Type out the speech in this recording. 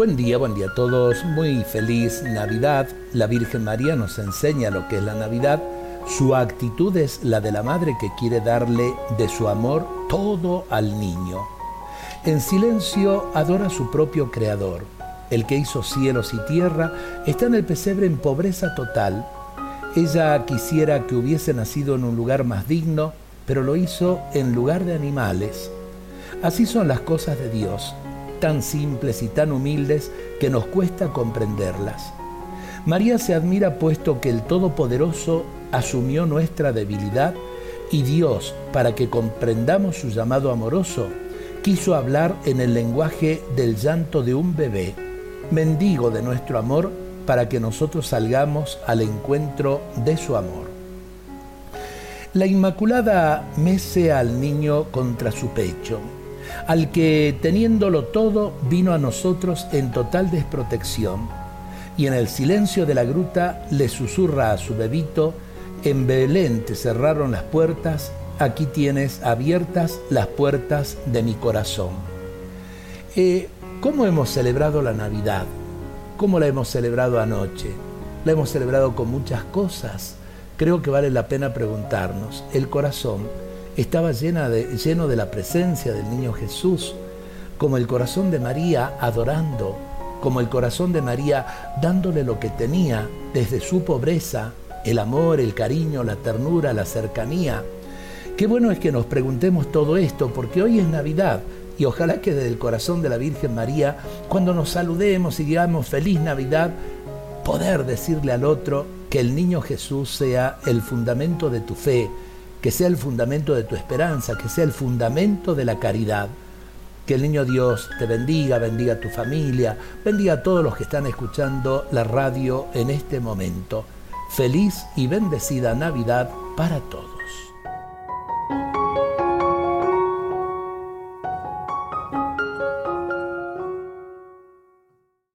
Buen día, buen día a todos. Muy feliz Navidad. La Virgen María nos enseña lo que es la Navidad. Su actitud es la de la madre que quiere darle de su amor todo al niño. En silencio adora a su propio Creador. El que hizo cielos y tierra está en el pesebre en pobreza total. Ella quisiera que hubiese nacido en un lugar más digno, pero lo hizo en lugar de animales. Así son las cosas de Dios tan simples y tan humildes que nos cuesta comprenderlas. María se admira puesto que el Todopoderoso asumió nuestra debilidad y Dios, para que comprendamos su llamado amoroso, quiso hablar en el lenguaje del llanto de un bebé, mendigo de nuestro amor, para que nosotros salgamos al encuentro de su amor. La Inmaculada mece al niño contra su pecho, al que teniéndolo todo vino a nosotros en total desprotección, y en el silencio de la gruta le susurra a su bebito, en Belén te cerraron las puertas, aquí tienes abiertas las puertas de mi corazón. Eh, ¿Cómo hemos celebrado la Navidad? ¿Cómo la hemos celebrado anoche? La hemos celebrado con muchas cosas. Creo que vale la pena preguntarnos, ¿el corazón estaba llena de, lleno de la presencia del niño Jesús, como el corazón de María adorando, como el corazón de María dándole lo que tenía desde su pobreza, el amor, el cariño, la ternura, la cercanía. Qué bueno es que nos preguntemos todo esto, porque hoy es Navidad y ojalá que desde el corazón de la Virgen María, cuando nos saludemos y digamos feliz Navidad, poder decirle al otro que el niño Jesús sea el fundamento de tu fe, que sea el fundamento de tu esperanza, que sea el fundamento de la caridad. Que el niño Dios te bendiga, bendiga a tu familia, bendiga a todos los que están escuchando la radio en este momento. Feliz y bendecida Navidad para todos.